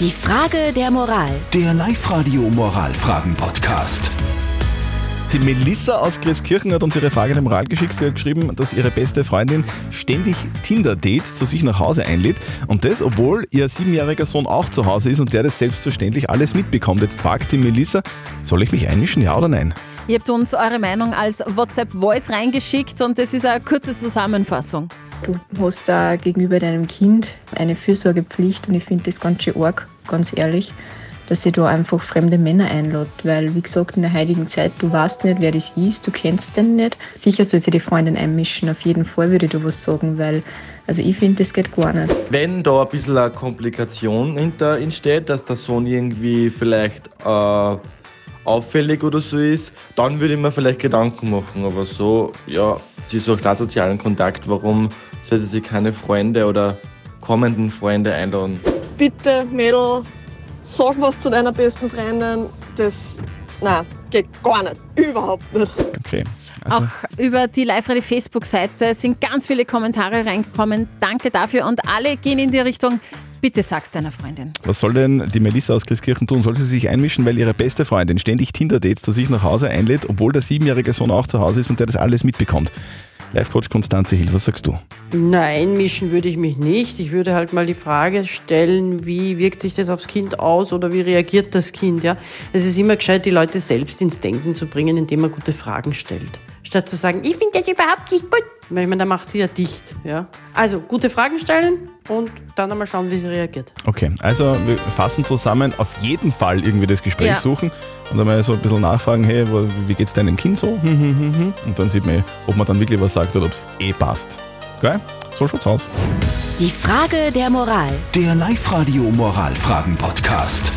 Die Frage der Moral. Der Live-Radio Moralfragen-Podcast. Die Melissa aus Grieskirchen hat uns ihre Frage in der Moral geschickt. Sie hat geschrieben, dass ihre beste Freundin ständig Tinder-Dates zu sich nach Hause einlädt. Und das, obwohl ihr siebenjähriger Sohn auch zu Hause ist und der das selbstverständlich alles mitbekommt. Jetzt fragt die Melissa, soll ich mich einmischen, ja oder nein? Ihr habt uns eure Meinung als WhatsApp-Voice reingeschickt und das ist eine kurze Zusammenfassung. Du hast da gegenüber deinem Kind eine Fürsorgepflicht und ich finde das ganz schön arg, ganz ehrlich, dass sie da einfach fremde Männer einlädt, weil wie gesagt in der heutigen Zeit, du weißt nicht, wer das ist, du kennst den nicht. Sicher soll sich die Freundin einmischen, auf jeden Fall würde ich da was sagen, weil also ich finde, das geht gar nicht. Wenn da ein bisschen eine Komplikation hinter entsteht, dass der Sohn irgendwie vielleicht äh, auffällig oder so ist, dann würde ich mir vielleicht Gedanken machen. Aber so, ja, sie sucht auch sozialen Kontakt. Warum sollte sie keine Freunde oder kommenden Freunde einladen? bitte, Mädel, sag was zu deiner besten Freundin. Das, nein, geht gar nicht. Überhaupt nicht. Okay. Also, Auch über die Live-Radio-Facebook-Seite sind ganz viele Kommentare reingekommen. Danke dafür und alle gehen in die Richtung, bitte sag's deiner Freundin. was soll denn die Melissa aus Grieskirchen tun? Soll sie sich einmischen, weil ihre beste Freundin ständig Tinder-Dates zu sich nach Hause einlädt, obwohl der siebenjährige Sohn auch zu Hause ist und der das alles mitbekommt? Live-Coach Konstanze Hill, was sagst du? Nein, mischen würde ich mich nicht. Ich würde halt mal die Frage stellen, wie wirkt sich das aufs Kind aus oder wie reagiert das Kind, ja? Es ist immer gescheit, die Leute selbst ins Denken zu bringen, indem man gute Fragen stellt. Statt zu sagen, ich finde das überhaupt nicht gut. Weil ich meine, da macht sie ja dicht, ja? Also, gute Fragen stellen und dann einmal schauen, wie sie reagiert. Okay, also wir fassen zusammen, auf jeden Fall irgendwie das Gespräch Ja. suchen und einmal so ein bisschen nachfragen, hey, wie geht's deinem Kind so? Hm, hm, hm. Und dann sieht man, ob man dann wirklich was sagt oder ob es eh passt. Geil? So schaut's aus. Die Frage der Moral. Der Live-Radio Moralfragen-Podcast.